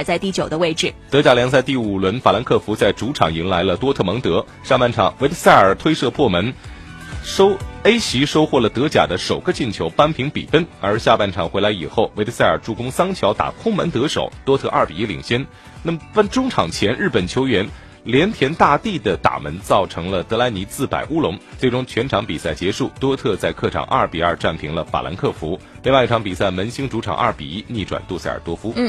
排在第九的位置。德甲联赛第五轮，法兰克福在主场迎来了多特蒙德。上半场，维特塞尔推射破门，收 A 席收获了德甲的首个进球，扳平比分。而下半场回来以后，维特塞尔助攻桑乔打空门得手，多特二比一领先。那么，半中场前，日本球员。连田大地的打门造成了德莱尼自摆乌龙，最终全场比赛结束，多特在客场二比二战平了法兰克福。另外一场比赛，门兴主场二比一逆转杜塞尔多夫。嗯。